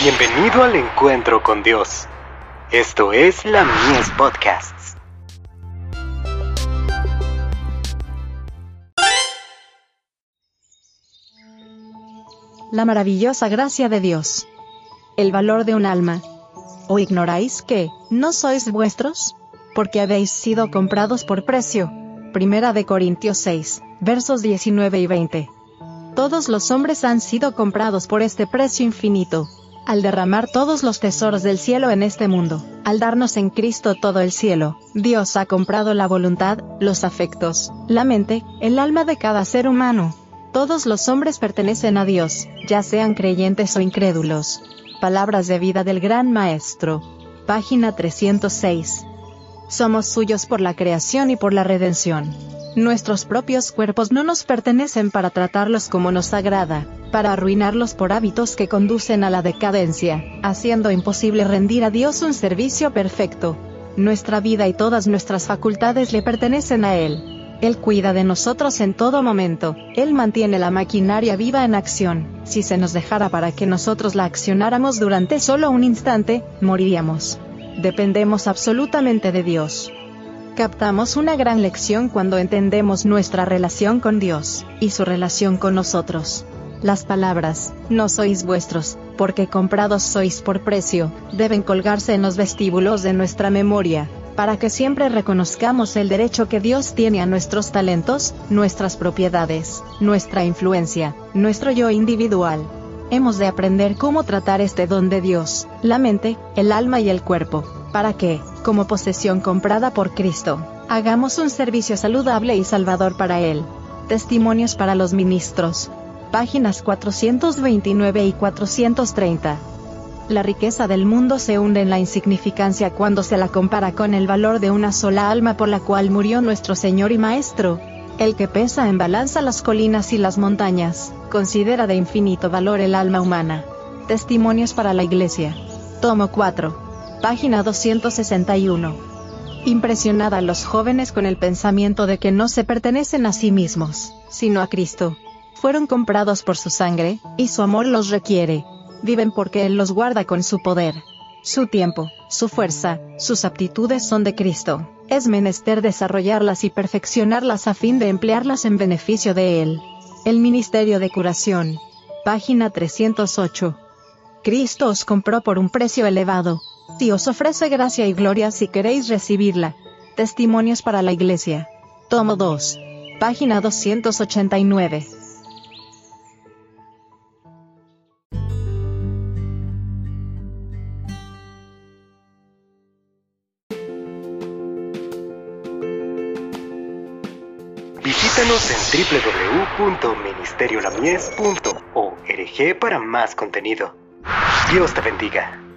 Bienvenido al encuentro con Dios. Esto es la Mies Podcasts. La maravillosa gracia de Dios. El valor de un alma. ¿O ignoráis que no sois vuestros? Porque habéis sido comprados por precio. Primera de Corintios 6, versos 19 y 20. Todos los hombres han sido comprados por este precio infinito, al derramar todos los tesoros del cielo en este mundo, al darnos en Cristo todo el cielo, Dios ha comprado la voluntad, los afectos, la mente, el alma de cada ser humano. Todos los hombres pertenecen a Dios, ya sean creyentes o incrédulos. Palabras de vida del Gran Maestro. Página 306. Somos suyos por la creación y por la redención. Nuestros propios cuerpos no nos pertenecen para tratarlos como nos agrada, para arruinarlos por hábitos que conducen a la decadencia, haciendo imposible rendir a Dios un servicio perfecto. Nuestra vida y todas nuestras facultades le pertenecen a Él. Él cuida de nosotros en todo momento, Él mantiene la maquinaria viva en acción. Si se nos dejara para que nosotros la accionáramos durante solo un instante, moriríamos. Dependemos absolutamente de Dios. Captamos una gran lección cuando entendemos nuestra relación con Dios, y su relación con nosotros. Las palabras, no sois vuestros, porque comprados sois por precio, deben colgarse en los vestíbulos de nuestra memoria, para que siempre reconozcamos el derecho que Dios tiene a nuestros talentos, nuestras propiedades, nuestra influencia, nuestro yo individual. Hemos de aprender cómo tratar este don de Dios, la mente, el alma y el cuerpo, para que, como posesión comprada por Cristo, hagamos un servicio saludable y salvador para Él. Testimonios para los ministros. Páginas 429 y 430. La riqueza del mundo se hunde en la insignificancia cuando se la compara con el valor de una sola alma por la cual murió nuestro Señor y Maestro. El que pesa en balanza las colinas y las montañas, considera de infinito valor el alma humana. Testimonios para la Iglesia. Tomo 4 página 261. Impresionada a los jóvenes con el pensamiento de que no se pertenecen a sí mismos, sino a Cristo. Fueron comprados por su sangre, y su amor los requiere. Viven porque Él los guarda con su poder. Su tiempo, su fuerza, sus aptitudes son de Cristo. Es menester desarrollarlas y perfeccionarlas a fin de emplearlas en beneficio de Él. El Ministerio de Curación. Página 308. Cristo os compró por un precio elevado, y os ofrece gracia y gloria si queréis recibirla. Testimonios para la Iglesia. Tomo 2. Página 289. Visítanos en www.ministeriolamies.org para más contenido. Dios te bendiga.